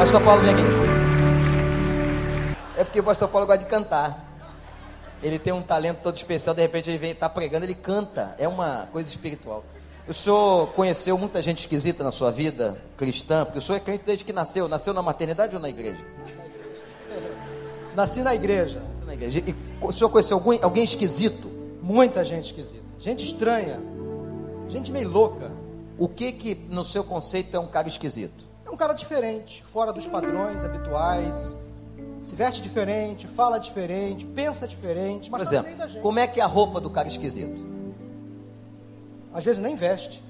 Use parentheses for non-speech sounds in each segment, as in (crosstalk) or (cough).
Pastor Paulo, vem aqui. É porque o pastor Paulo gosta de cantar. Ele tem um talento todo especial, de repente ele vem, está pregando, ele canta. É uma coisa espiritual. O senhor conheceu muita gente esquisita na sua vida cristã? Porque o senhor é crente desde que nasceu. Nasceu na maternidade ou na igreja? Nasci na igreja. Nasceu na igreja. E o senhor conheceu alguém, alguém esquisito? Muita gente esquisita. Gente estranha. Gente meio louca. O que que no seu conceito é um cara esquisito? É um cara diferente, fora dos padrões habituais. Se veste diferente, fala diferente, pensa diferente, mas Por exemplo, meio da gente. como é que é a roupa do cara esquisito? Às vezes nem veste.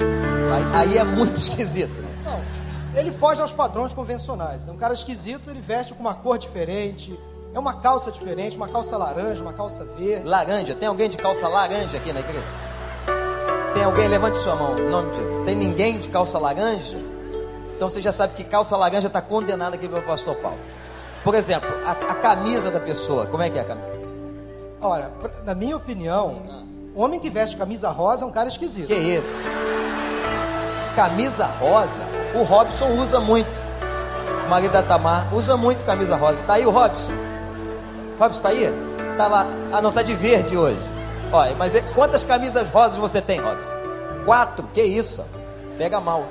Aí, aí é muito (laughs) esquisito, né? Não. Ele foge aos padrões convencionais. né? Um cara esquisito, ele veste com uma cor diferente. É uma calça diferente, uma calça laranja, uma calça verde. Laranja, tem alguém de calça laranja aqui na igreja? Tem alguém? Levante sua mão, em nome de Jesus. Tem ninguém de calça laranja? Então você já sabe que calça laranja está condenada aqui pelo pastor Paulo. Por exemplo, a, a camisa da pessoa, como é que é a camisa? Olha, na minha opinião, o homem que veste camisa rosa é um cara esquisito. Que isso? Camisa rosa, o Robson usa muito. O marido da Tamar usa muito camisa rosa. Tá aí o Robson? Robson tá aí? Tá lá. Ah, não, tá de verde hoje. Olha, mas é- quantas camisas rosas você tem, Robson? Quatro? Que isso? Pega mal.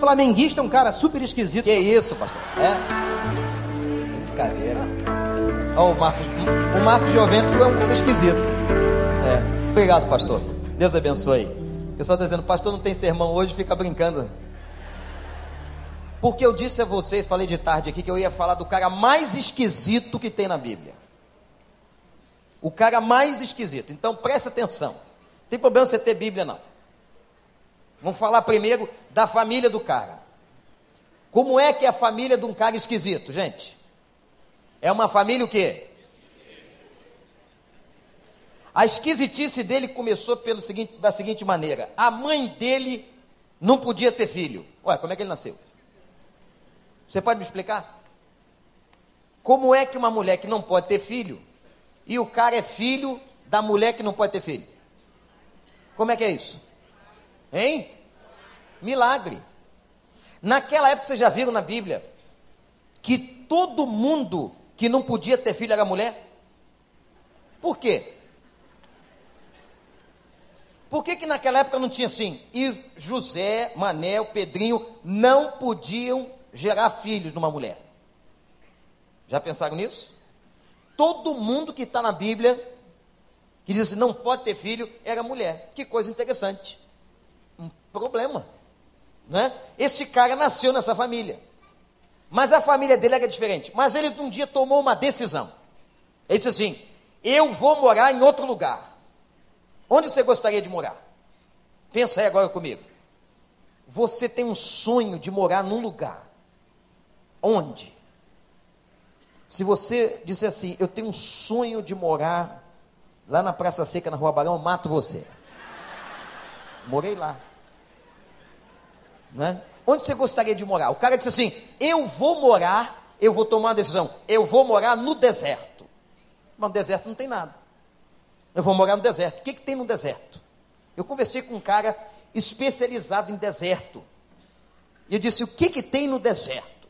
Flamenguista é um cara super esquisito. Que isso, pastor? É? Brincadeira. O Marcos, o Marcos Giovento é um esquisito. É. Obrigado, pastor. Deus abençoe. O pessoal está dizendo, pastor, não tem sermão hoje, fica brincando. Porque eu disse a vocês, falei de tarde aqui, que eu ia falar do cara mais esquisito que tem na Bíblia. O cara mais esquisito. Então presta atenção. Não tem problema você ter Bíblia, não. Vamos falar primeiro da família do cara. Como é que é a família de um cara esquisito, gente? É uma família o quê? A esquisitice dele começou pelo seguinte, da seguinte maneira: a mãe dele não podia ter filho. Ué, como é que ele nasceu? Você pode me explicar? Como é que uma mulher que não pode ter filho e o cara é filho da mulher que não pode ter filho? Como é que é isso? Hein? Milagre. Naquela época vocês já viram na Bíblia que todo mundo que não podia ter filho era mulher? Por quê? Por que, que naquela época não tinha assim? E José, Manel, Pedrinho não podiam gerar filhos numa mulher. Já pensaram nisso? Todo mundo que está na Bíblia, que diz assim, não pode ter filho, era mulher. Que coisa interessante. Problema. Né? Esse cara nasceu nessa família. Mas a família dele era diferente. Mas ele um dia tomou uma decisão. Ele disse assim: Eu vou morar em outro lugar. Onde você gostaria de morar? Pensa aí agora comigo. Você tem um sonho de morar num lugar. Onde? Se você disser assim, eu tenho um sonho de morar lá na Praça Seca, na Rua Barão, eu mato você. Morei lá. Né? Onde você gostaria de morar? O cara disse assim: Eu vou morar, eu vou tomar uma decisão, eu vou morar no deserto. Mas no deserto não tem nada. Eu vou morar no deserto. O que, que tem no deserto? Eu conversei com um cara especializado em deserto. E eu disse: O que, que tem no deserto?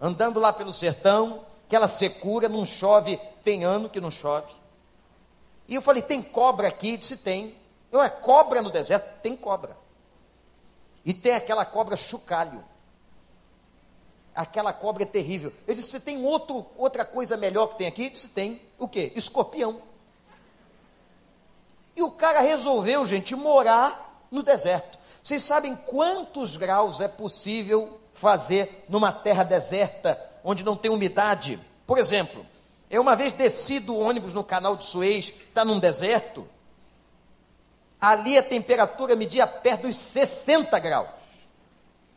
Andando lá pelo sertão, aquela secura, não chove, tem ano que não chove. E eu falei: Tem cobra aqui? Ele disse: Tem. Eu, é cobra no deserto? Tem cobra. E tem aquela cobra chocalho. Aquela cobra é terrível. Eu disse: Você tem outro, outra coisa melhor que tem aqui? Ele disse: Tem. O quê? Escorpião. E o cara resolveu, gente, morar no deserto. Vocês sabem quantos graus é possível fazer numa terra deserta, onde não tem umidade? Por exemplo, eu uma vez desci do ônibus no canal de Suez, está num deserto. Ali a temperatura media perto dos 60 graus.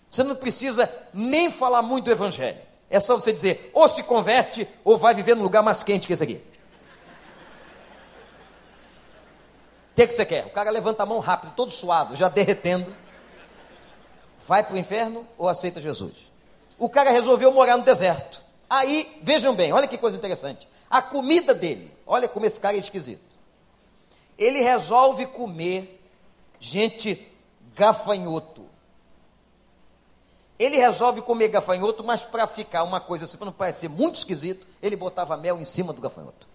Você não precisa nem falar muito do evangelho. É só você dizer, ou se converte, ou vai viver num lugar mais quente que esse aqui. O que, que você quer? O cara levanta a mão rápido, todo suado, já derretendo. Vai para o inferno ou aceita Jesus? O cara resolveu morar no deserto. Aí, vejam bem, olha que coisa interessante. A comida dele, olha como esse cara é esquisito. Ele resolve comer gente gafanhoto. Ele resolve comer gafanhoto, mas para ficar uma coisa assim, para não parecer muito esquisito, ele botava mel em cima do gafanhoto.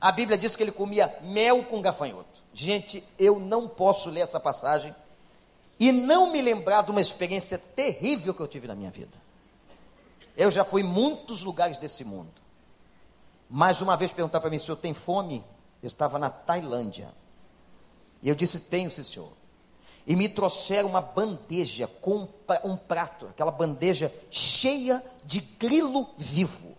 A Bíblia diz que ele comia mel com gafanhoto. Gente, eu não posso ler essa passagem e não me lembrar de uma experiência terrível que eu tive na minha vida. Eu já fui em muitos lugares desse mundo. Mais uma vez perguntar para mim, senhor tem fome? Eu estava na Tailândia. E eu disse, tenho, sim, senhor. E me trouxeram uma bandeja com um prato, aquela bandeja cheia de grilo vivo.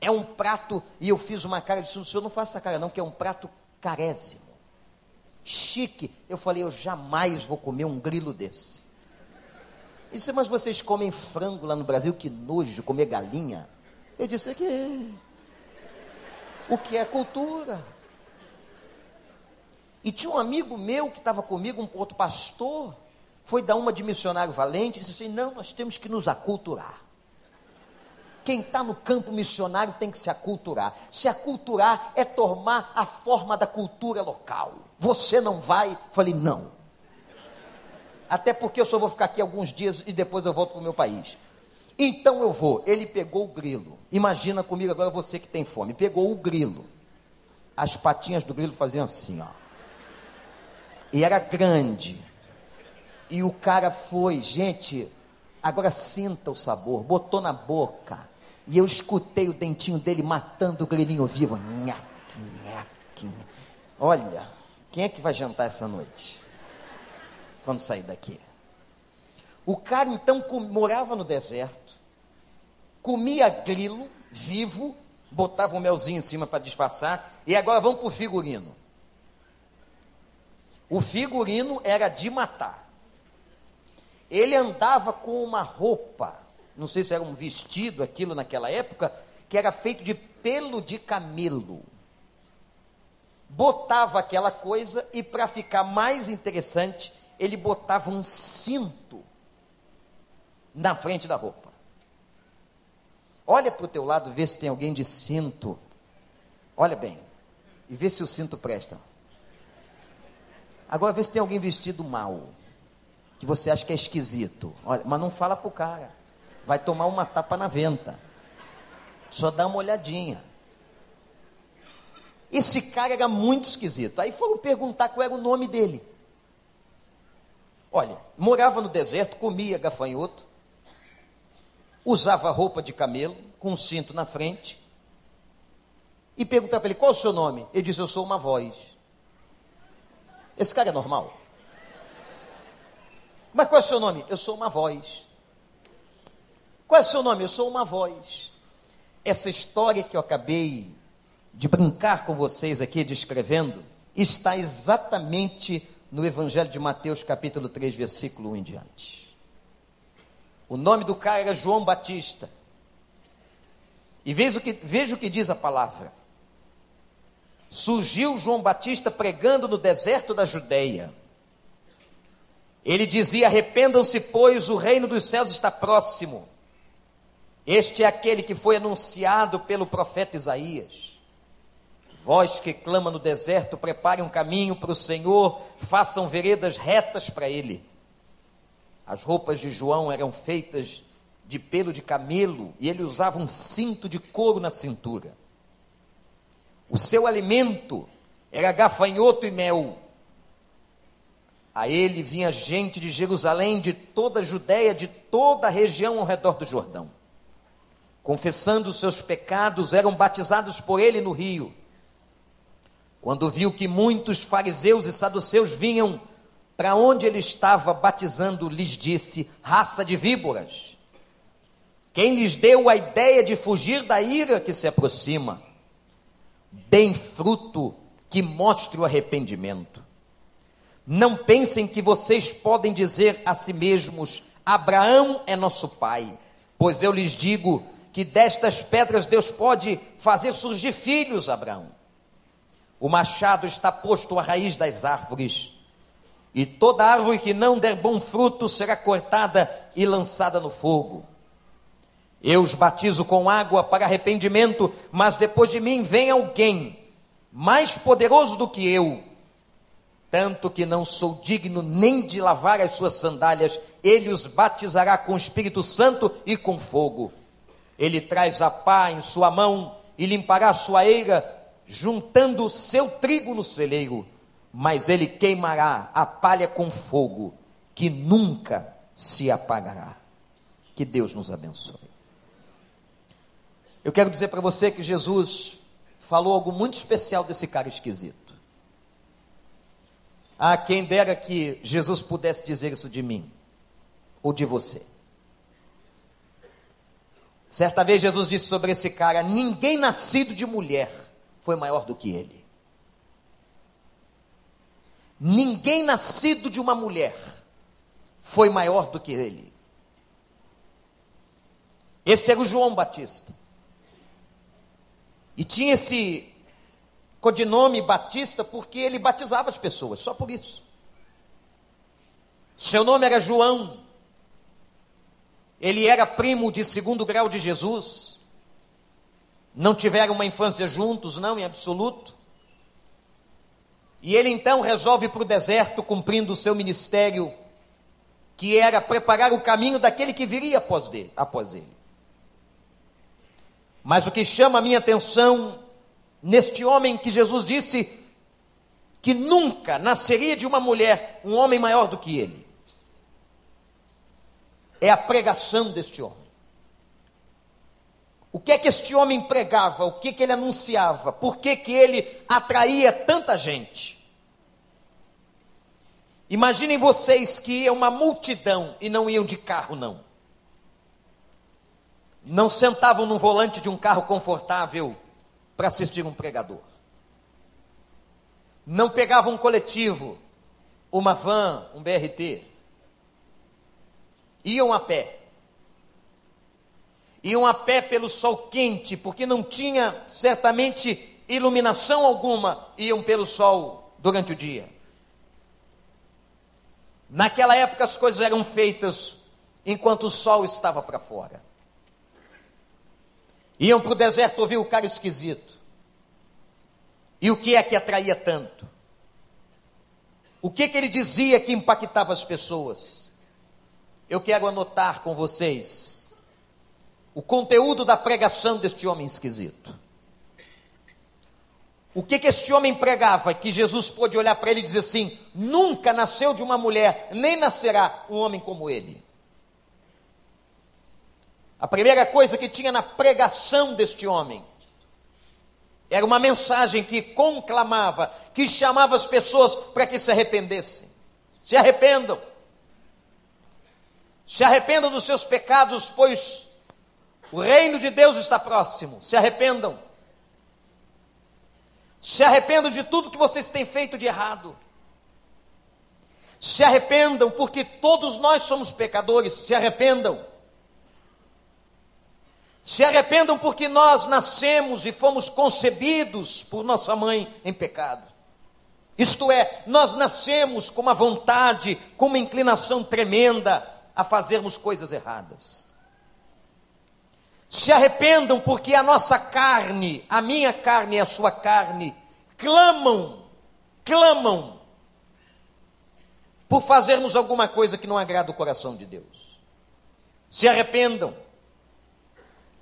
É um prato, e eu fiz uma cara, eu disse, o senhor não faça essa cara não, que é um prato carésimo, chique. Eu falei, eu jamais vou comer um grilo desse. Disse, mas vocês comem frango lá no Brasil, que nojo comer galinha. Eu disse, é que o que é cultura. E tinha um amigo meu que estava comigo, um outro pastor, foi dar uma de missionário valente, e disse assim, não, nós temos que nos aculturar. Quem está no campo missionário tem que se aculturar. Se aculturar é tomar a forma da cultura local. Você não vai? Falei, não. Até porque eu só vou ficar aqui alguns dias e depois eu volto para o meu país. Então eu vou. Ele pegou o grilo. Imagina comigo agora você que tem fome. Pegou o grilo. As patinhas do grilo faziam assim, ó. E era grande. E o cara foi, gente, agora sinta o sabor, botou na boca. E eu escutei o dentinho dele matando o grilinho vivo. Nhaque, nhaque. Olha, quem é que vai jantar essa noite? Quando sair daqui. O cara então morava no deserto, comia grilo vivo, botava um melzinho em cima para disfarçar, e agora vamos para o figurino. O figurino era de matar. Ele andava com uma roupa não sei se era um vestido aquilo naquela época, que era feito de pelo de camelo. Botava aquela coisa e para ficar mais interessante, ele botava um cinto na frente da roupa. Olha para o teu lado, vê se tem alguém de cinto. Olha bem. E vê se o cinto presta. Agora vê se tem alguém vestido mal. Que você acha que é esquisito. Olha, mas não fala para o cara vai tomar uma tapa na venta. Só dá uma olhadinha. Esse cara era muito esquisito. Aí foram perguntar qual era o nome dele. Olha, morava no deserto, comia gafanhoto, usava roupa de camelo, com um cinto na frente. E perguntar para ele, qual é o seu nome? Ele disse, eu sou uma voz. Esse cara é normal? Mas qual é o seu nome? Eu sou uma voz. Qual é o seu nome? Eu sou uma voz. Essa história que eu acabei de brincar com vocês aqui, descrevendo, está exatamente no Evangelho de Mateus, capítulo 3, versículo 1 em diante. O nome do cara era João Batista. E veja o que, veja o que diz a palavra. Surgiu João Batista pregando no deserto da Judéia. Ele dizia: Arrependam-se, pois o reino dos céus está próximo. Este é aquele que foi anunciado pelo profeta Isaías. Vós que clama no deserto, preparem um caminho para o Senhor, façam veredas retas para ele. As roupas de João eram feitas de pelo de camelo e ele usava um cinto de couro na cintura. O seu alimento era gafanhoto e mel. A ele vinha gente de Jerusalém, de toda a Judéia, de toda a região ao redor do Jordão confessando os seus pecados, eram batizados por ele no rio. Quando viu que muitos fariseus e saduceus vinham para onde ele estava batizando, lhes disse: raça de víboras. Quem lhes deu a ideia de fugir da ira que se aproxima? Deem fruto que mostre o arrependimento. Não pensem que vocês podem dizer a si mesmos: Abraão é nosso pai, pois eu lhes digo que destas pedras Deus pode fazer surgir filhos, Abraão. O machado está posto à raiz das árvores, e toda árvore que não der bom fruto será cortada e lançada no fogo. Eu os batizo com água para arrependimento, mas depois de mim vem alguém mais poderoso do que eu, tanto que não sou digno nem de lavar as suas sandálias, ele os batizará com o Espírito Santo e com fogo. Ele traz a pá em sua mão e limpará a sua eira, juntando seu trigo no celeiro, mas ele queimará a palha com fogo, que nunca se apagará. Que Deus nos abençoe. Eu quero dizer para você que Jesus falou algo muito especial desse cara esquisito. Ah, quem dera que Jesus pudesse dizer isso de mim ou de você. Certa vez Jesus disse sobre esse cara: ninguém nascido de mulher foi maior do que ele. Ninguém nascido de uma mulher foi maior do que ele. Este era o João Batista. E tinha esse codinome Batista porque ele batizava as pessoas, só por isso. Seu nome era João. Ele era primo de segundo grau de Jesus. Não tiveram uma infância juntos, não, em absoluto. E ele então resolve para o deserto, cumprindo o seu ministério, que era preparar o caminho daquele que viria após, dele, após ele. Mas o que chama a minha atenção neste homem que Jesus disse que nunca nasceria de uma mulher um homem maior do que ele, é a pregação deste homem. O que é que este homem pregava? O que, é que ele anunciava? Por que, que ele atraía tanta gente? Imaginem vocês que ia uma multidão e não iam de carro, não não sentavam no volante de um carro confortável para assistir um pregador. Não pegavam um coletivo, uma van, um BRT. Iam a pé. Iam a pé pelo sol quente, porque não tinha certamente iluminação alguma, iam pelo sol durante o dia. Naquela época as coisas eram feitas enquanto o sol estava para fora. Iam para o deserto ouvir o cara esquisito. E o que é que atraía tanto? O que, que ele dizia que impactava as pessoas? Eu quero anotar com vocês o conteúdo da pregação deste homem esquisito. O que, que este homem pregava que Jesus pôde olhar para ele e dizer assim: nunca nasceu de uma mulher, nem nascerá um homem como ele. A primeira coisa que tinha na pregação deste homem era uma mensagem que conclamava, que chamava as pessoas para que se arrependessem. Se arrependam. Se arrependam dos seus pecados, pois o reino de Deus está próximo. Se arrependam. Se arrependam de tudo que vocês têm feito de errado. Se arrependam, porque todos nós somos pecadores. Se arrependam. Se arrependam porque nós nascemos e fomos concebidos por nossa mãe em pecado. Isto é, nós nascemos com uma vontade, com uma inclinação tremenda a fazermos coisas erradas. Se arrependam porque a nossa carne, a minha carne e a sua carne, clamam, clamam por fazermos alguma coisa que não agrada o coração de Deus. Se arrependam.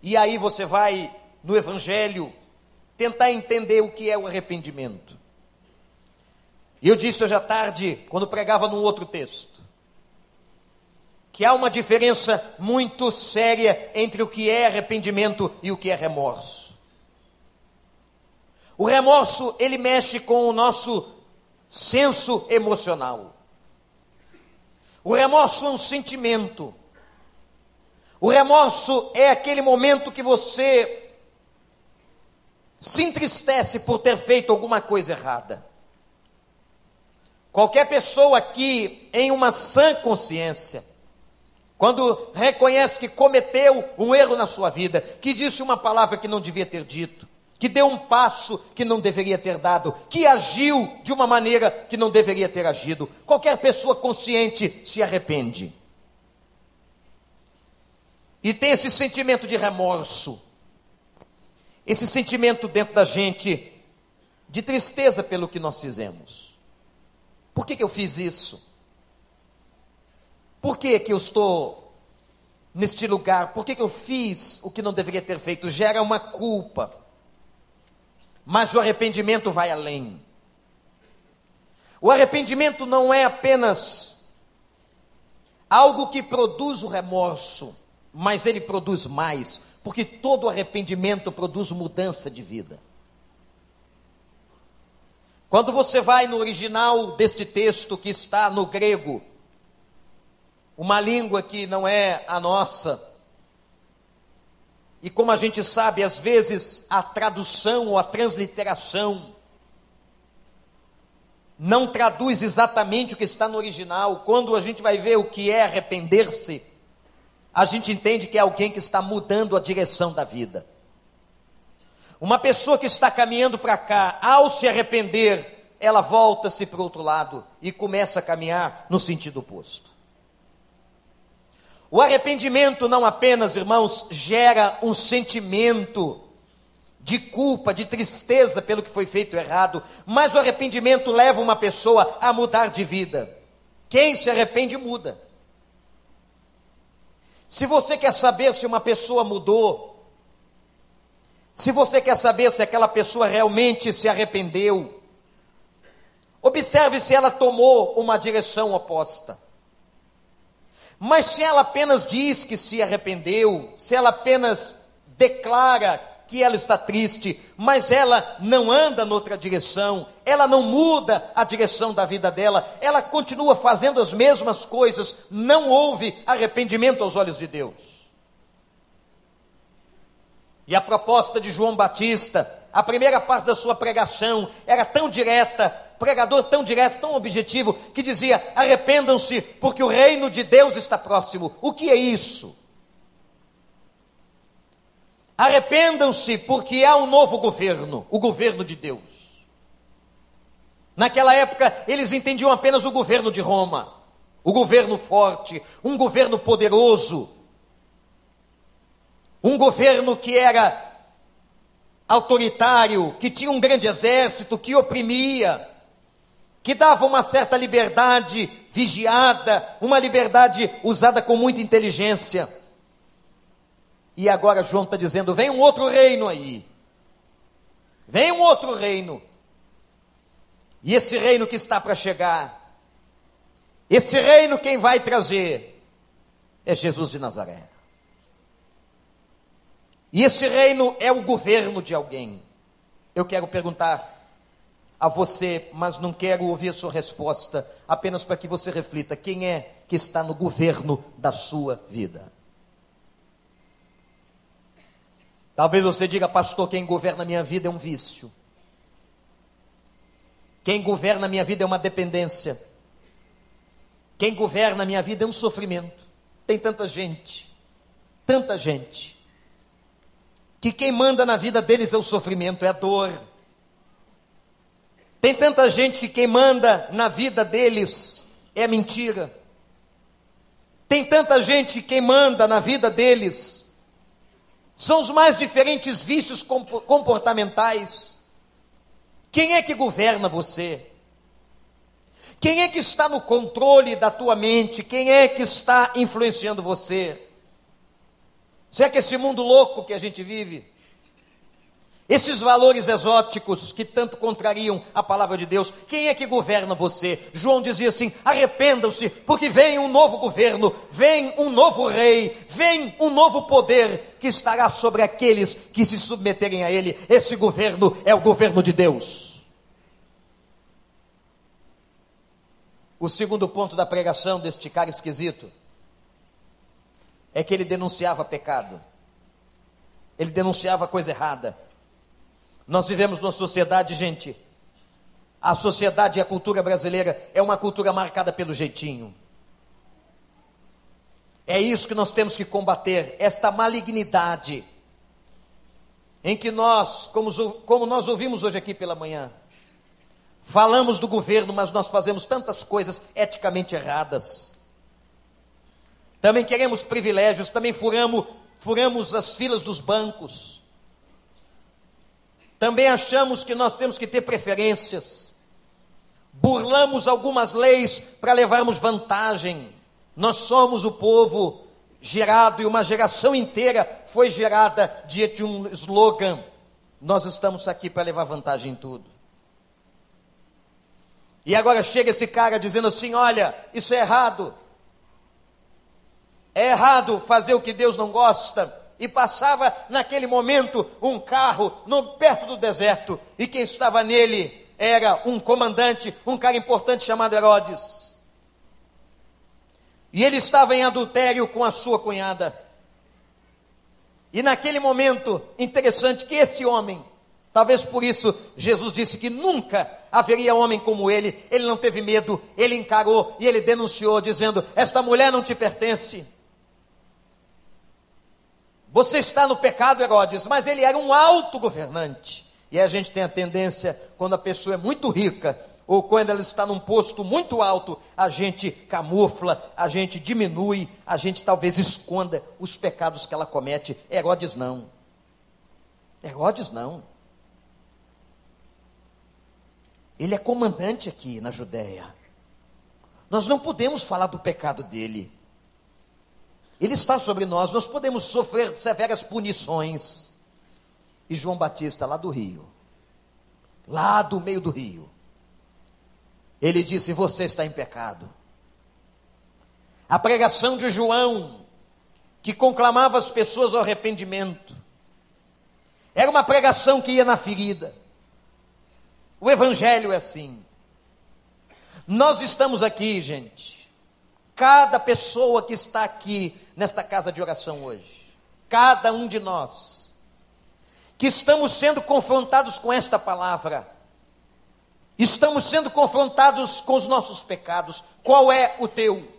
E aí você vai no Evangelho tentar entender o que é o arrependimento. Eu disse hoje à tarde, quando pregava num outro texto, que há uma diferença muito séria entre o que é arrependimento e o que é remorso. O remorso, ele mexe com o nosso senso emocional. O remorso é um sentimento o remorso é aquele momento que você se entristece por ter feito alguma coisa errada. Qualquer pessoa aqui em uma sã consciência, quando reconhece que cometeu um erro na sua vida, que disse uma palavra que não devia ter dito, que deu um passo que não deveria ter dado, que agiu de uma maneira que não deveria ter agido, qualquer pessoa consciente se arrepende. E tem esse sentimento de remorso, esse sentimento dentro da gente de tristeza pelo que nós fizemos. Por que, que eu fiz isso? Por que, que eu estou neste lugar? Por que, que eu fiz o que não deveria ter feito? Gera uma culpa. Mas o arrependimento vai além. O arrependimento não é apenas algo que produz o remorso, mas ele produz mais, porque todo arrependimento produz mudança de vida. Quando você vai no original deste texto que está no grego, uma língua que não é a nossa, e como a gente sabe, às vezes a tradução ou a transliteração não traduz exatamente o que está no original. Quando a gente vai ver o que é arrepender-se, a gente entende que é alguém que está mudando a direção da vida. Uma pessoa que está caminhando para cá, ao se arrepender, ela volta-se para o outro lado e começa a caminhar no sentido oposto. O arrependimento não apenas, irmãos, gera um sentimento de culpa, de tristeza pelo que foi feito errado, mas o arrependimento leva uma pessoa a mudar de vida. Quem se arrepende muda. Se você quer saber se uma pessoa mudou, se você quer saber se aquela pessoa realmente se arrependeu, observe se ela tomou uma direção oposta. Mas se ela apenas diz que se arrependeu, se ela apenas declara que ela está triste, mas ela não anda noutra direção, ela não muda a direção da vida dela, ela continua fazendo as mesmas coisas, não houve arrependimento aos olhos de Deus. E a proposta de João Batista, a primeira parte da sua pregação, era tão direta, pregador tão direto, tão objetivo, que dizia: arrependam-se, porque o reino de Deus está próximo. O que é isso? Arrependam-se, porque há um novo governo, o governo de Deus. Naquela época, eles entendiam apenas o governo de Roma, o governo forte, um governo poderoso, um governo que era autoritário, que tinha um grande exército, que oprimia, que dava uma certa liberdade vigiada, uma liberdade usada com muita inteligência. E agora João está dizendo: vem um outro reino aí. Vem um outro reino. E esse reino que está para chegar, esse reino quem vai trazer é Jesus de Nazaré. E esse reino é o governo de alguém. Eu quero perguntar a você, mas não quero ouvir a sua resposta, apenas para que você reflita: quem é que está no governo da sua vida? Talvez você diga, pastor, quem governa a minha vida é um vício. Quem governa a minha vida é uma dependência. Quem governa a minha vida é um sofrimento. Tem tanta gente, tanta gente, que quem manda na vida deles é o sofrimento, é a dor. Tem tanta gente que quem manda na vida deles é a mentira. Tem tanta gente que quem manda na vida deles são os mais diferentes vícios comportamentais. Quem é que governa você? Quem é que está no controle da tua mente? Quem é que está influenciando você? Será que esse mundo louco que a gente vive, esses valores exóticos que tanto contrariam a palavra de Deus, quem é que governa você? João dizia assim: arrependam-se, porque vem um novo governo, vem um novo rei, vem um novo poder que estará sobre aqueles que se submeterem a ele. Esse governo é o governo de Deus. O segundo ponto da pregação deste cara esquisito é que ele denunciava pecado, ele denunciava coisa errada. Nós vivemos numa sociedade, gente. A sociedade e a cultura brasileira é uma cultura marcada pelo jeitinho. É isso que nós temos que combater, esta malignidade em que nós, como, como nós ouvimos hoje aqui pela manhã, falamos do governo, mas nós fazemos tantas coisas eticamente erradas. Também queremos privilégios, também furamos, furamos as filas dos bancos. Também achamos que nós temos que ter preferências. burlamos algumas leis para levarmos vantagem. Nós somos o povo gerado e uma geração inteira foi gerada diante de um slogan: nós estamos aqui para levar vantagem em tudo. E agora chega esse cara dizendo assim: olha, isso é errado. É errado fazer o que Deus não gosta. E passava naquele momento um carro no, perto do deserto, e quem estava nele era um comandante, um cara importante chamado Herodes. E ele estava em adultério com a sua cunhada. E naquele momento, interessante que esse homem, talvez por isso Jesus disse que nunca haveria homem como ele, ele não teve medo, ele encarou e ele denunciou, dizendo: Esta mulher não te pertence. Você está no pecado, Herodes, mas ele era um alto governante. E a gente tem a tendência, quando a pessoa é muito rica, ou quando ela está num posto muito alto, a gente camufla, a gente diminui, a gente talvez esconda os pecados que ela comete. Herodes não. Herodes não. Ele é comandante aqui na Judéia. Nós não podemos falar do pecado dele. Ele está sobre nós, nós podemos sofrer severas punições. E João Batista, lá do Rio, lá do meio do Rio, ele disse: Você está em pecado. A pregação de João, que conclamava as pessoas ao arrependimento, era uma pregação que ia na ferida. O Evangelho é assim. Nós estamos aqui, gente. Cada pessoa que está aqui nesta casa de oração hoje, cada um de nós, que estamos sendo confrontados com esta palavra, Estamos sendo confrontados com os nossos pecados. Qual é o teu?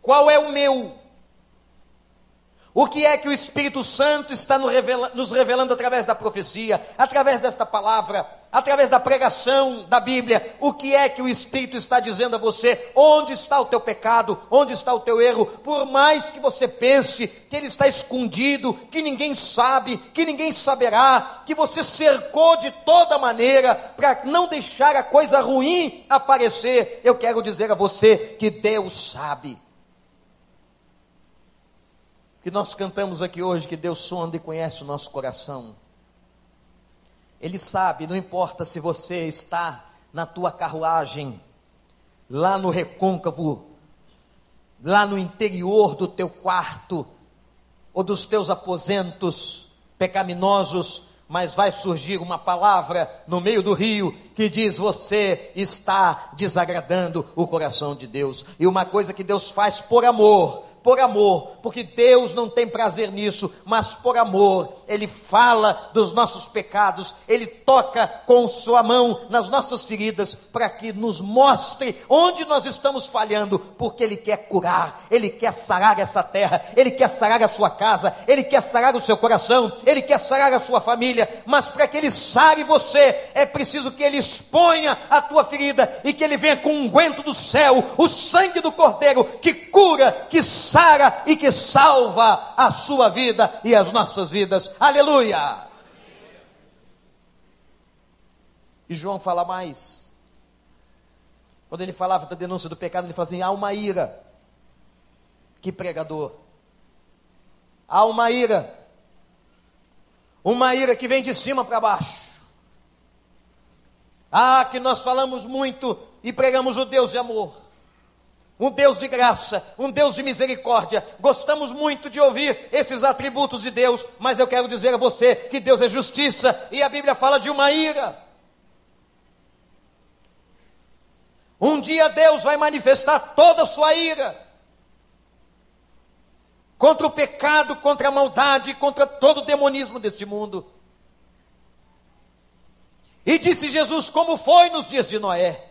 Qual é o meu? O que é que o Espírito Santo está nos revelando através da profecia, através desta palavra, através da pregação da Bíblia? O que é que o Espírito está dizendo a você? Onde está o teu pecado? Onde está o teu erro? Por mais que você pense que ele está escondido, que ninguém sabe, que ninguém saberá, que você cercou de toda maneira para não deixar a coisa ruim aparecer, eu quero dizer a você que Deus sabe que nós cantamos aqui hoje, que Deus sonda e conhece o nosso coração. Ele sabe, não importa se você está na tua carruagem, lá no recôncavo, lá no interior do teu quarto, ou dos teus aposentos pecaminosos, mas vai surgir uma palavra no meio do rio que diz: Você está desagradando o coração de Deus. E uma coisa que Deus faz por amor, por amor, porque Deus não tem prazer nisso, mas por amor, Ele fala dos nossos pecados, Ele toca com Sua mão nas nossas feridas, para que nos mostre onde nós estamos falhando, porque Ele quer curar, Ele quer sarar essa terra, Ele quer sarar a sua casa, Ele quer sarar o seu coração, Ele quer sarar a sua família, mas para que Ele sare você, é preciso que Ele exponha a tua ferida e que Ele venha com o unguento do céu, o sangue do Cordeiro, que cura, que sara sara e que salva a sua vida e as nossas vidas. Aleluia! E João fala mais. Quando ele falava da denúncia do pecado, ele fala assim: há uma ira. Que pregador. Há uma ira. Uma ira que vem de cima para baixo. Ah, que nós falamos muito e pregamos o Deus de amor um Deus de graça, um Deus de misericórdia. Gostamos muito de ouvir esses atributos de Deus, mas eu quero dizer a você que Deus é justiça e a Bíblia fala de uma ira. Um dia Deus vai manifestar toda a sua ira contra o pecado, contra a maldade, contra todo o demonismo deste mundo. E disse Jesus: Como foi nos dias de Noé?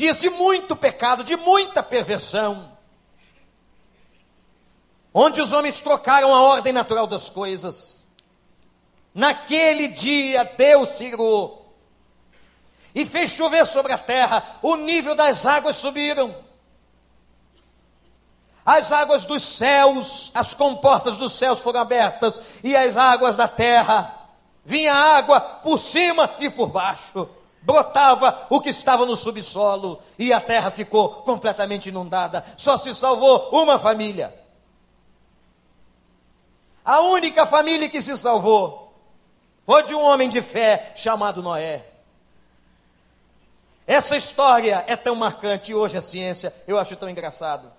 Dias de muito pecado, de muita perversão, onde os homens trocaram a ordem natural das coisas. Naquele dia Deus se irou e fez chover sobre a terra, o nível das águas subiram. As águas dos céus, as comportas dos céus foram abertas, e as águas da terra vinha água por cima e por baixo. Brotava o que estava no subsolo e a terra ficou completamente inundada. Só se salvou uma família. A única família que se salvou foi de um homem de fé chamado Noé. Essa história é tão marcante hoje a ciência, eu acho tão engraçado.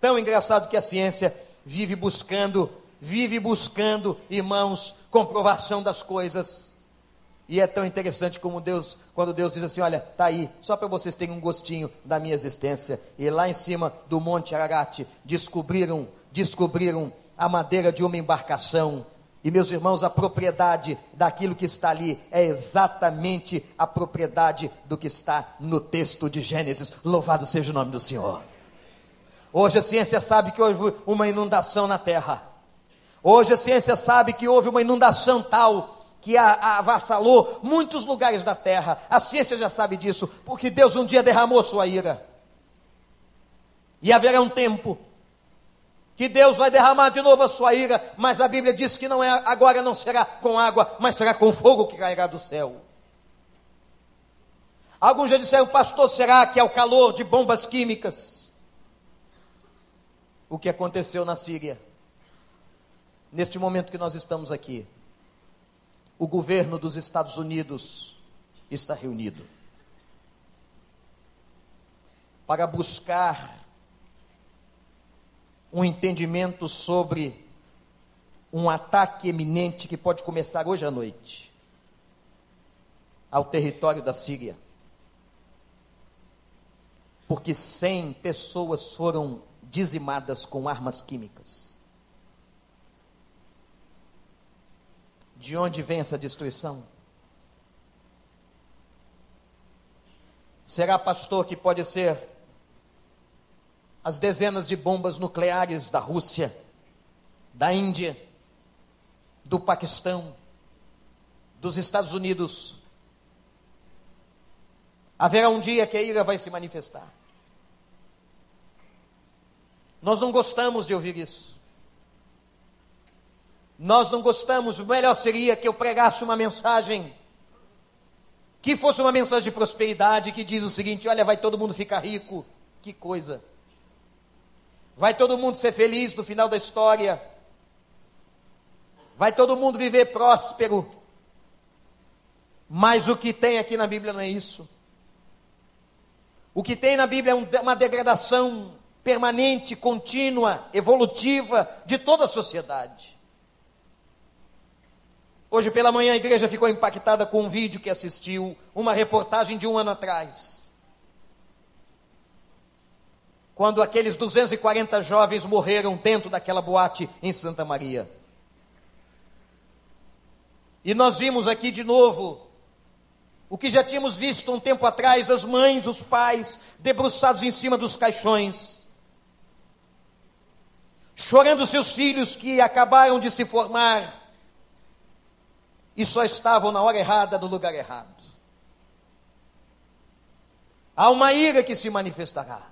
Tão engraçado que a ciência vive buscando, vive buscando, irmãos, comprovação das coisas. E é tão interessante como Deus, quando Deus diz assim: Olha, está aí, só para vocês terem um gostinho da minha existência. E lá em cima do Monte Ararat descobriram, descobriram a madeira de uma embarcação. E meus irmãos, a propriedade daquilo que está ali é exatamente a propriedade do que está no texto de Gênesis. Louvado seja o nome do Senhor. Hoje a ciência sabe que houve uma inundação na terra. Hoje a ciência sabe que houve uma inundação tal que avassalou muitos lugares da terra. A ciência já sabe disso, porque Deus um dia derramou sua ira. E haverá um tempo que Deus vai derramar de novo a sua ira, mas a Bíblia diz que não é agora não será com água, mas será com fogo que cairá do céu. Alguns já disseram, pastor, será que é o calor de bombas químicas? O que aconteceu na Síria? Neste momento que nós estamos aqui, o governo dos Estados Unidos está reunido para buscar um entendimento sobre um ataque eminente que pode começar hoje à noite ao território da Síria. Porque 100 pessoas foram dizimadas com armas químicas. De onde vem essa destruição? Será, pastor, que pode ser as dezenas de bombas nucleares da Rússia, da Índia, do Paquistão, dos Estados Unidos. Haverá um dia que a ira vai se manifestar. Nós não gostamos de ouvir isso. Nós não gostamos, o melhor seria que eu pregasse uma mensagem que fosse uma mensagem de prosperidade que diz o seguinte: olha, vai todo mundo ficar rico. Que coisa. Vai todo mundo ser feliz no final da história. Vai todo mundo viver próspero. Mas o que tem aqui na Bíblia não é isso. O que tem na Bíblia é uma degradação permanente, contínua, evolutiva de toda a sociedade. Hoje pela manhã a igreja ficou impactada com um vídeo que assistiu, uma reportagem de um ano atrás. Quando aqueles 240 jovens morreram dentro daquela boate em Santa Maria. E nós vimos aqui de novo o que já tínhamos visto um tempo atrás: as mães, os pais, debruçados em cima dos caixões, chorando seus filhos que acabaram de se formar e só estavam na hora errada, no lugar errado. Há uma ira que se manifestará.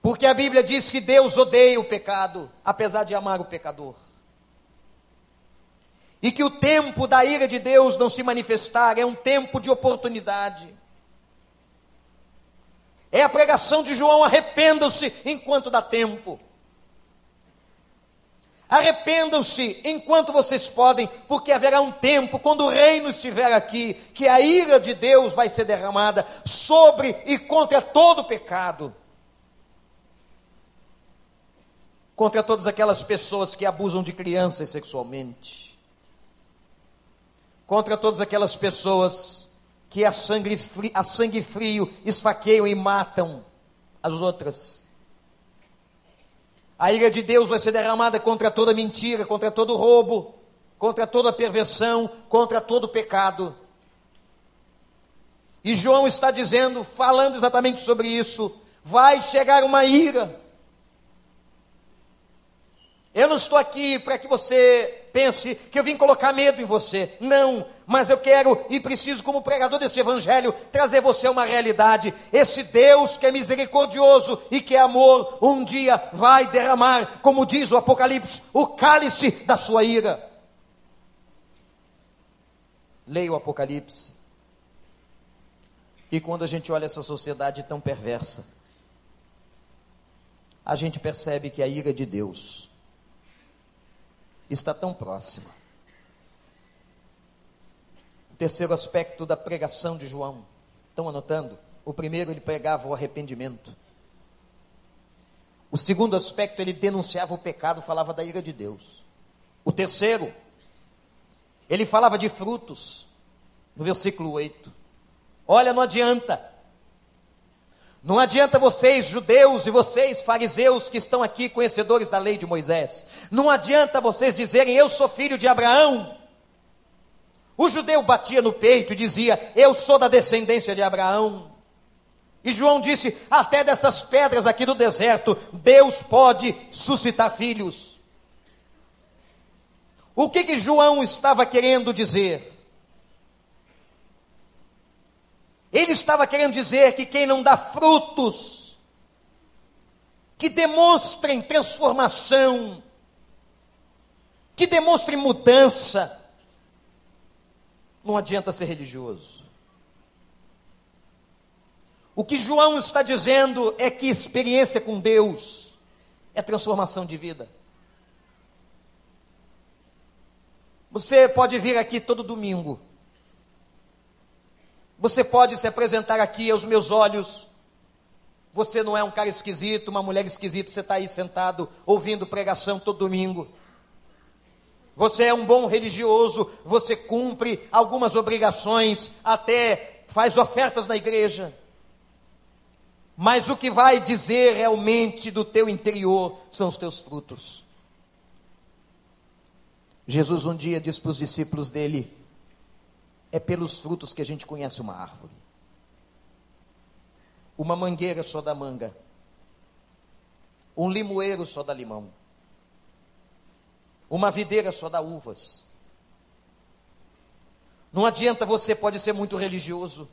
Porque a Bíblia diz que Deus odeia o pecado, apesar de amar o pecador. E que o tempo da ira de Deus não se manifestar é um tempo de oportunidade. É a pregação de João: arrependam-se enquanto dá tempo. Arrependam-se enquanto vocês podem, porque haverá um tempo, quando o reino estiver aqui, que a ira de Deus vai ser derramada sobre e contra todo pecado. contra todas aquelas pessoas que abusam de crianças sexualmente, contra todas aquelas pessoas que a sangue, frio, a sangue frio esfaqueiam e matam as outras. A ira de Deus vai ser derramada contra toda mentira, contra todo roubo, contra toda perversão, contra todo pecado. E João está dizendo, falando exatamente sobre isso: vai chegar uma ira eu não estou aqui para que você pense que eu vim colocar medo em você. Não, mas eu quero e preciso, como pregador desse evangelho, trazer você a uma realidade. Esse Deus que é misericordioso e que é amor, um dia vai derramar, como diz o Apocalipse, o cálice da sua ira. leia o Apocalipse. E quando a gente olha essa sociedade tão perversa, a gente percebe que a ira de Deus está tão próxima. Terceiro aspecto da pregação de João, estão anotando? O primeiro, ele pregava o arrependimento. O segundo aspecto, ele denunciava o pecado, falava da ira de Deus. O terceiro, ele falava de frutos, no versículo 8. Olha, não adianta. Não adianta vocês, judeus, e vocês, fariseus, que estão aqui, conhecedores da lei de Moisés. Não adianta vocês dizerem, eu sou filho de Abraão. O judeu batia no peito e dizia, eu sou da descendência de Abraão. E João disse: até dessas pedras aqui do deserto, Deus pode suscitar filhos. O que que João estava querendo dizer? Ele estava querendo dizer que quem não dá frutos, que demonstrem transformação, que demonstrem mudança, não adianta ser religioso. O que João está dizendo é que experiência com Deus é transformação de vida. Você pode vir aqui todo domingo. Você pode se apresentar aqui aos meus olhos. Você não é um cara esquisito, uma mulher esquisita, você está aí sentado ouvindo pregação todo domingo. Você é um bom religioso, você cumpre algumas obrigações, até faz ofertas na igreja. Mas o que vai dizer realmente do teu interior são os teus frutos. Jesus um dia disse para os discípulos dele: É pelos frutos que a gente conhece uma árvore. Uma mangueira só dá manga. Um limoeiro só dá limão. Uma videira só dá uvas. Não adianta você pode ser muito religioso,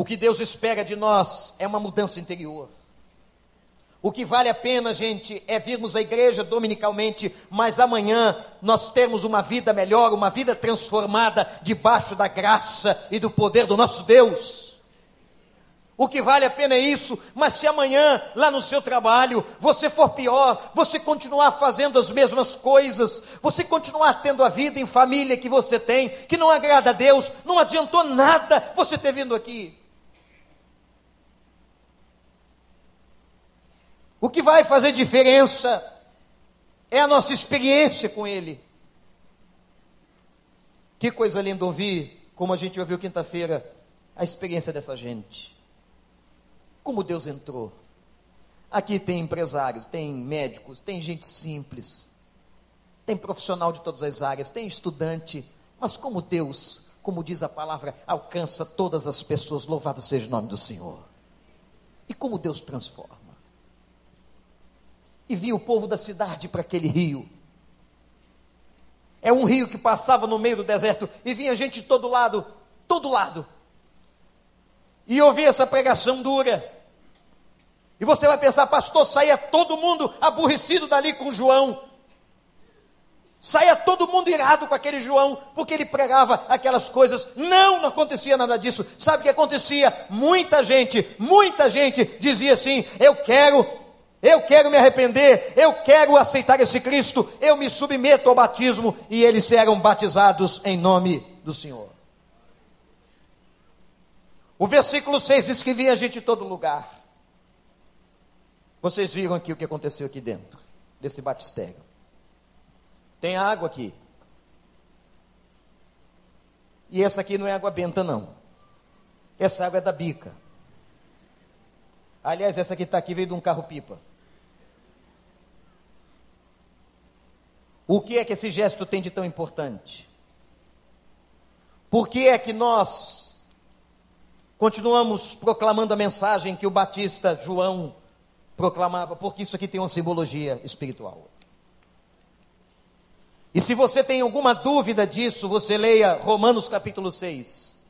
o que Deus espera de nós é uma mudança interior. O que vale a pena, gente, é virmos à igreja dominicalmente, mas amanhã nós termos uma vida melhor, uma vida transformada debaixo da graça e do poder do nosso Deus. O que vale a pena é isso, mas se amanhã, lá no seu trabalho, você for pior, você continuar fazendo as mesmas coisas, você continuar tendo a vida em família que você tem, que não agrada a Deus, não adiantou nada você ter vindo aqui. O que vai fazer diferença é a nossa experiência com Ele. Que coisa linda ouvir, como a gente ouviu quinta-feira, a experiência dessa gente. Como Deus entrou. Aqui tem empresários, tem médicos, tem gente simples, tem profissional de todas as áreas, tem estudante, mas como Deus, como diz a palavra, alcança todas as pessoas, louvado seja o nome do Senhor. E como Deus transforma e via o povo da cidade para aquele rio. É um rio que passava no meio do deserto e vinha gente de todo lado, todo lado. E ouvia essa pregação dura. E você vai pensar, pastor, saía todo mundo aborrecido dali com João. Saía todo mundo irado com aquele João, porque ele pregava aquelas coisas. Não, não acontecia nada disso. Sabe o que acontecia? Muita gente, muita gente dizia assim: Eu quero eu quero me arrepender, eu quero aceitar esse Cristo, eu me submeto ao batismo e eles serão batizados em nome do Senhor. O versículo 6 diz que vinha gente de todo lugar. Vocês viram aqui o que aconteceu aqui dentro desse batistério. Tem água aqui. E essa aqui não é água benta, não. Essa água é da bica. Aliás, essa que está aqui veio de um carro-pipa. O que é que esse gesto tem de tão importante? Por que é que nós continuamos proclamando a mensagem que o Batista João proclamava? Porque isso aqui tem uma simbologia espiritual. E se você tem alguma dúvida disso, você leia Romanos capítulo 6.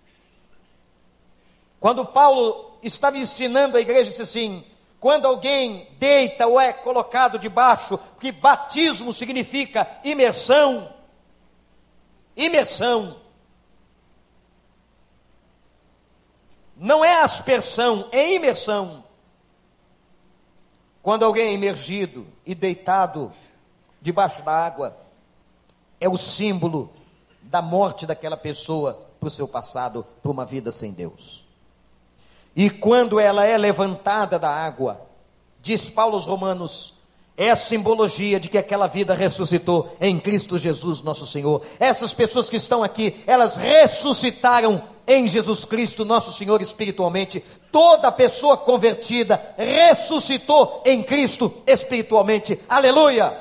Quando Paulo estava ensinando a igreja, disse assim: quando alguém deita ou é colocado debaixo, que batismo significa imersão. imersão. Não é aspersão, é imersão. Quando alguém é imergido e deitado debaixo da água, é o símbolo da morte daquela pessoa para o seu passado, para uma vida sem Deus. E quando ela é levantada da água, diz Paulo aos Romanos, é a simbologia de que aquela vida ressuscitou em Cristo Jesus, nosso Senhor. Essas pessoas que estão aqui, elas ressuscitaram em Jesus Cristo, nosso Senhor, espiritualmente. Toda pessoa convertida ressuscitou em Cristo espiritualmente. Aleluia!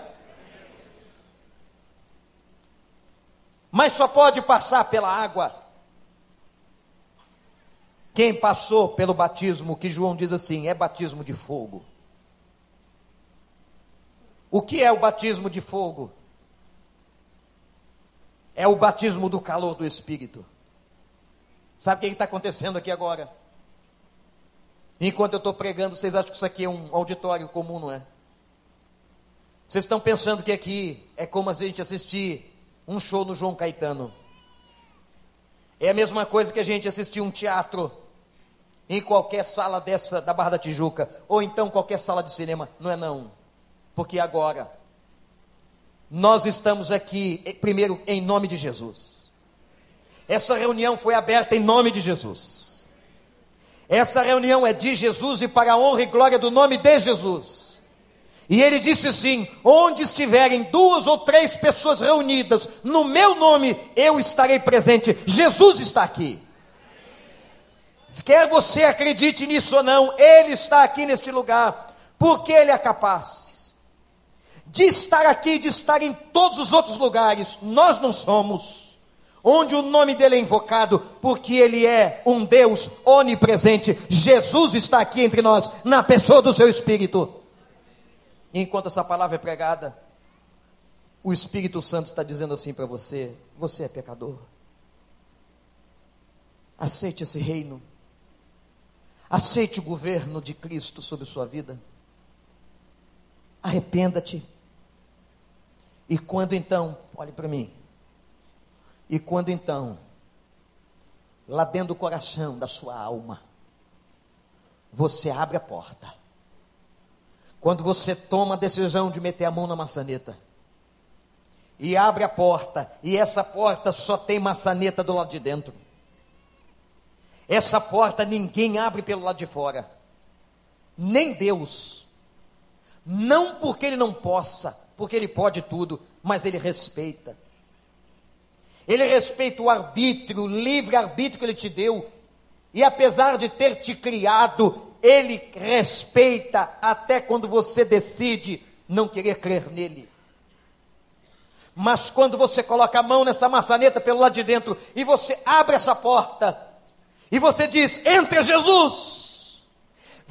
Mas só pode passar pela água quem passou pelo batismo, que João diz assim, é batismo de fogo. O que é o batismo de fogo? É o batismo do calor do Espírito. Sabe o que está acontecendo aqui agora? Enquanto eu estou pregando, vocês acham que isso aqui é um auditório comum, não é? Vocês estão pensando que aqui é como a gente assistir um show no João Caetano. É a mesma coisa que a gente assistir um teatro em qualquer sala dessa da Barra da Tijuca, ou então qualquer sala de cinema. Não é não. Porque agora nós estamos aqui primeiro em nome de Jesus. Essa reunião foi aberta em nome de Jesus. Essa reunião é de Jesus e para a honra e glória do nome de Jesus. E ele disse assim: onde estiverem duas ou três pessoas reunidas no meu nome, eu estarei presente. Jesus está aqui. Quer você acredite nisso ou não, ele está aqui neste lugar, porque ele é capaz de estar aqui, de estar em todos os outros lugares. Nós não somos onde o nome dele é invocado, porque ele é um Deus onipresente. Jesus está aqui entre nós, na pessoa do seu Espírito. E enquanto essa palavra é pregada, o Espírito Santo está dizendo assim para você: você é pecador. Aceite esse reino. Aceite o governo de Cristo sobre sua vida. Arrependa-te. E quando então, olhe para mim, e quando então, lá dentro do coração da sua alma, você abre a porta, quando você toma a decisão de meter a mão na maçaneta, e abre a porta, e essa porta só tem maçaneta do lado de dentro. Essa porta ninguém abre pelo lado de fora, nem Deus. Não porque Ele não possa, porque Ele pode tudo, mas Ele respeita. Ele respeita o arbítrio, o livre arbítrio que ele te deu. E apesar de ter te criado, ele respeita até quando você decide não querer crer nele. Mas quando você coloca a mão nessa maçaneta pelo lado de dentro e você abre essa porta e você diz: "Entra Jesus!"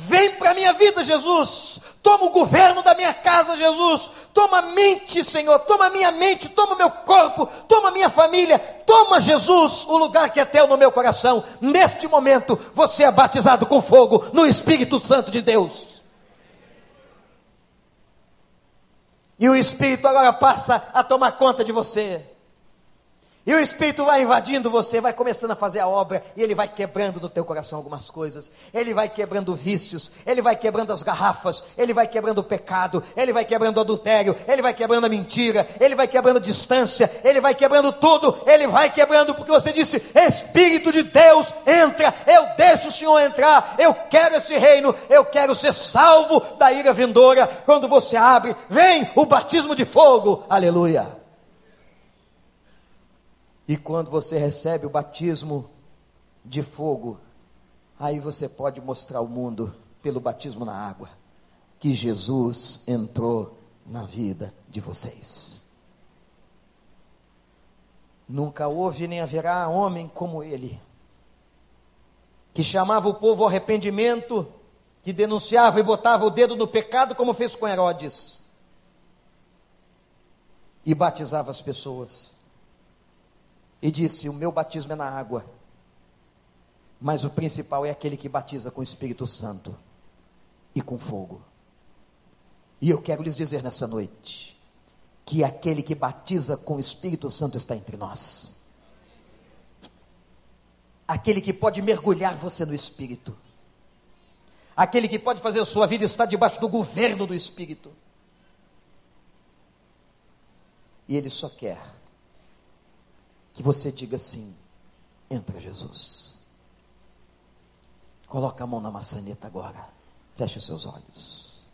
Vem para a minha vida, Jesus. Toma o governo da minha casa, Jesus. Toma a mente, Senhor. Toma a minha mente, toma o meu corpo, toma a minha família. Toma, Jesus, o lugar que é teu no meu coração. Neste momento, você é batizado com fogo no Espírito Santo de Deus. E o Espírito agora passa a tomar conta de você. E o Espírito vai invadindo você, vai começando a fazer a obra, e ele vai quebrando no teu coração algumas coisas. Ele vai quebrando vícios, ele vai quebrando as garrafas, ele vai quebrando o pecado, ele vai quebrando o adultério, ele vai quebrando a mentira, ele vai quebrando a distância, ele vai quebrando tudo, ele vai quebrando, porque você disse: Espírito de Deus, entra, eu deixo o Senhor entrar, eu quero esse reino, eu quero ser salvo da ira vindoura. Quando você abre, vem o batismo de fogo, aleluia. E quando você recebe o batismo de fogo, aí você pode mostrar ao mundo, pelo batismo na água, que Jesus entrou na vida de vocês. Nunca houve nem haverá homem como ele, que chamava o povo ao arrependimento, que denunciava e botava o dedo no pecado, como fez com Herodes, e batizava as pessoas e disse: O meu batismo é na água, mas o principal é aquele que batiza com o Espírito Santo e com fogo. E eu quero lhes dizer nessa noite que aquele que batiza com o Espírito Santo está entre nós. Aquele que pode mergulhar você no Espírito. Aquele que pode fazer a sua vida estar debaixo do governo do Espírito. E Ele só quer que você diga assim: entra Jesus. Coloca a mão na maçaneta agora. Feche os seus olhos.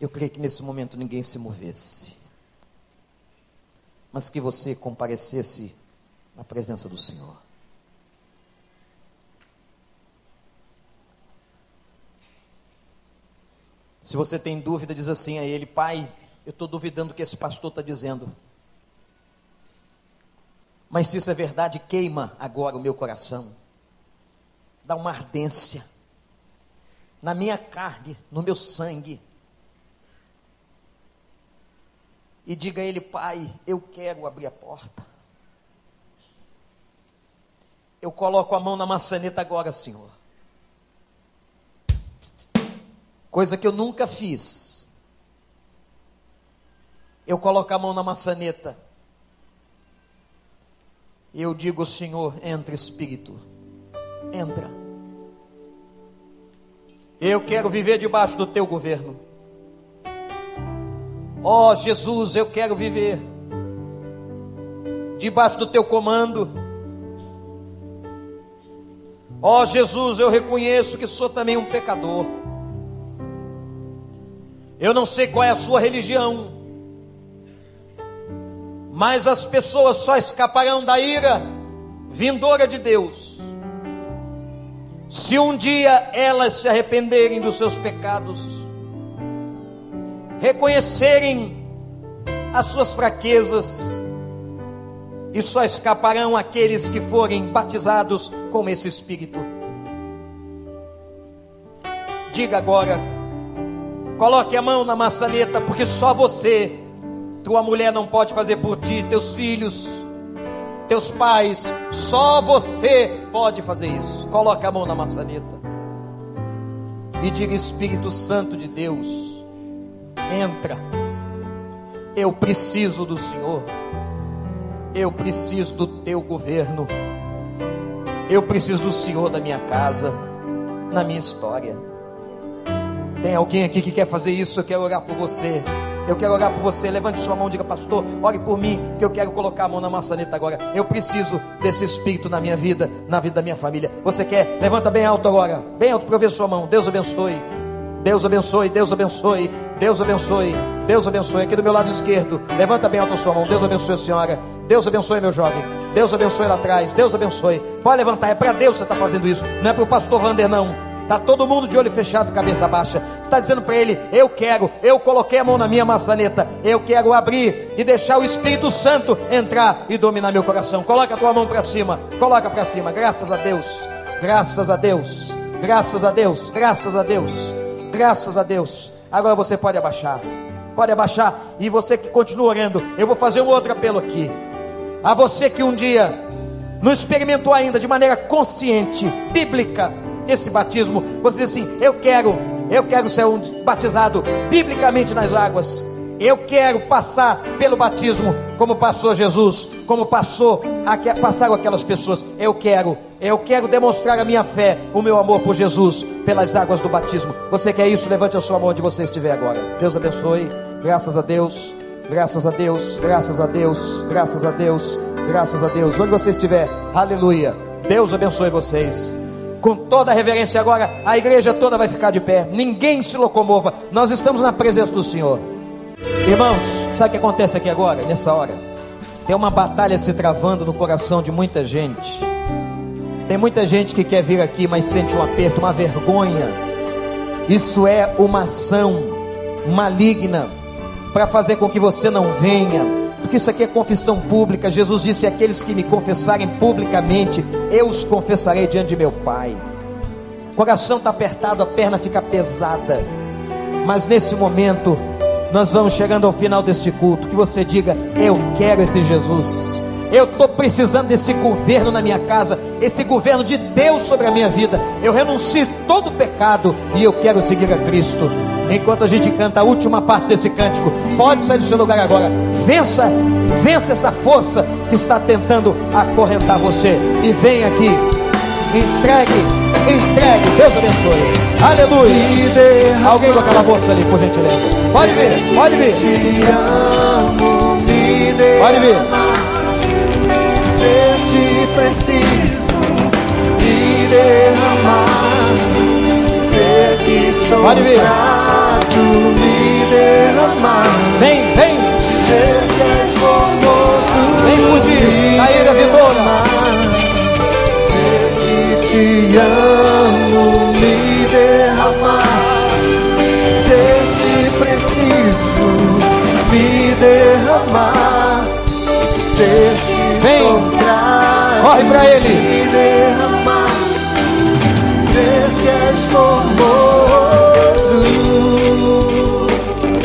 Eu creio que nesse momento ninguém se movesse, mas que você comparecesse na presença do Senhor. Se você tem dúvida, diz assim a ele: Pai, eu estou duvidando do que esse pastor está dizendo. Mas se isso é verdade, queima agora o meu coração. Dá uma ardência na minha carne, no meu sangue. E diga a ele, Pai, eu quero abrir a porta. Eu coloco a mão na maçaneta agora, Senhor. Coisa que eu nunca fiz. Eu coloco a mão na maçaneta eu digo, Senhor, entra Espírito, entra. Eu quero viver debaixo do teu governo. Ó oh, Jesus, eu quero viver debaixo do teu comando. Ó oh, Jesus, eu reconheço que sou também um pecador. Eu não sei qual é a sua religião mas as pessoas só escaparão da ira vindoura de Deus se um dia elas se arrependerem dos seus pecados, reconhecerem as suas fraquezas, e só escaparão aqueles que forem batizados com esse Espírito. Diga agora, coloque a mão na maçaneta, porque só você tua mulher não pode fazer por ti, teus filhos, teus pais, só você pode fazer isso. Coloca a mão na maçaneta e diga: Espírito Santo de Deus, entra. Eu preciso do Senhor, eu preciso do teu governo, eu preciso do Senhor da minha casa, na minha história. Tem alguém aqui que quer fazer isso? Eu quero orar por você. Eu quero orar por você. Levante sua mão, diga, pastor, ore por mim, que eu quero colocar a mão na maçaneta agora. Eu preciso desse espírito na minha vida, na vida da minha família. Você quer? Levanta bem alto agora, bem alto para ver sua mão. Deus abençoe. Deus abençoe, Deus abençoe, Deus abençoe, Deus abençoe. Aqui do meu lado esquerdo, levanta bem alto a sua mão. Deus abençoe a senhora. Deus abençoe meu jovem. Deus abençoe lá atrás. Deus abençoe. Pode levantar, é para Deus que você está fazendo isso. Não é para o pastor Vander, não. Está todo mundo de olho fechado, cabeça baixa. Está dizendo para ele: Eu quero, eu coloquei a mão na minha maçaneta. Eu quero abrir e deixar o Espírito Santo entrar e dominar meu coração. Coloca a tua mão para cima, coloca para cima. Graças a Deus, graças a Deus, graças a Deus, graças a Deus, graças a Deus. Agora você pode abaixar, pode abaixar. E você que continua orando, eu vou fazer um outro apelo aqui. A você que um dia não experimentou ainda de maneira consciente, bíblica, esse batismo, você diz assim: Eu quero, eu quero ser um batizado biblicamente nas águas. Eu quero passar pelo batismo como passou Jesus, como passou passaram aquelas pessoas. Eu quero, eu quero demonstrar a minha fé, o meu amor por Jesus pelas águas do batismo. Você quer isso? Levante a sua mão onde você estiver agora. Deus abençoe. Graças a Deus. Graças a Deus. Graças a Deus. Graças a Deus. Graças a Deus. Onde você estiver. Aleluia. Deus abençoe vocês com toda a reverência agora, a igreja toda vai ficar de pé, ninguém se locomova, nós estamos na presença do Senhor. Irmãos, sabe o que acontece aqui agora, nessa hora? Tem uma batalha se travando no coração de muita gente. Tem muita gente que quer vir aqui, mas sente um aperto, uma vergonha. Isso é uma ação maligna para fazer com que você não venha, porque isso aqui é confissão pública. Jesus disse: Aqueles que me confessarem publicamente, eu os confessarei diante de meu Pai. O coração está apertado, a perna fica pesada, mas nesse momento, nós vamos chegando ao final deste culto. Que você diga: Eu quero esse Jesus. Eu estou precisando desse governo na minha casa, esse governo de Deus sobre a minha vida. Eu renuncio todo o pecado e eu quero seguir a Cristo. Enquanto a gente canta a última parte desse cântico. Pode sair do seu lugar agora. Vença, vença essa força que está tentando acorrentar você. E vem aqui. Entregue, entregue. Deus abençoe. Aleluia. Alguém com aquela bolsa ali, por gentileza. Pode vir, pode vir. Pode vir. Ser te preciso me derramar Pode vir. Tu me derramar. Vem, vem. Ser que és formoso. Vem fugir. Caíra vitória. Ser que te amo, me derramar. Ser te preciso, me derramar. Ser que Vem. Corre pra ele. Me derramar. Ser que és formoso.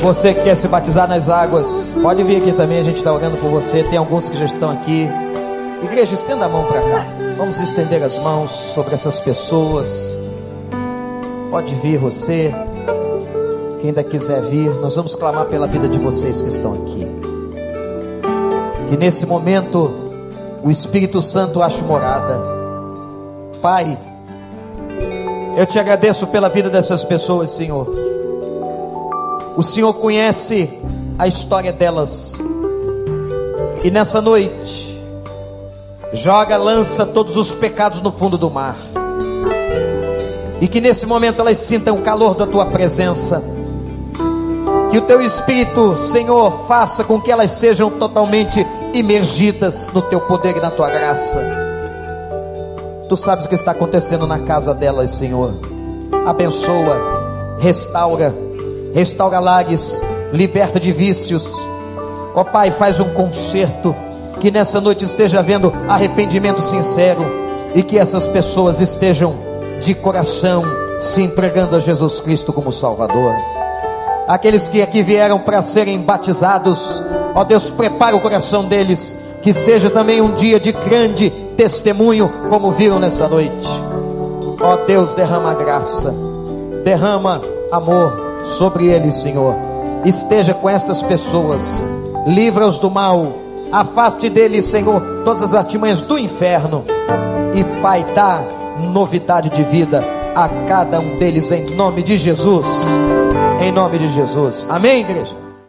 Você que quer se batizar nas águas, pode vir aqui também, a gente está orando por você. Tem alguns que já estão aqui. Igreja, estenda a mão para cá. Vamos estender as mãos sobre essas pessoas. Pode vir você. Quem ainda quiser vir, nós vamos clamar pela vida de vocês que estão aqui. Que nesse momento o Espírito Santo ache morada. Pai, eu te agradeço pela vida dessas pessoas, Senhor. O Senhor conhece a história delas. E nessa noite, joga, lança todos os pecados no fundo do mar. E que nesse momento elas sintam o calor da tua presença. Que o teu Espírito, Senhor, faça com que elas sejam totalmente imergidas no teu poder e na tua graça. Tu sabes o que está acontecendo na casa delas, Senhor. Abençoa, restaura, restaura lares, liberta de vícios. Ó Pai, faz um conserto. Que nessa noite esteja havendo arrependimento sincero e que essas pessoas estejam de coração se entregando a Jesus Cristo como Salvador. Aqueles que aqui vieram para serem batizados, ó Deus, prepara o coração deles, que seja também um dia de grande testemunho, como viram nessa noite. Ó Deus, derrama graça, derrama amor sobre eles, Senhor. Esteja com estas pessoas, livra-os do mal, afaste deles, Senhor, todas as artimanhas do inferno, e Pai, dá novidade de vida a cada um deles, em nome de Jesus. Em nome de Jesus. Amém, igreja?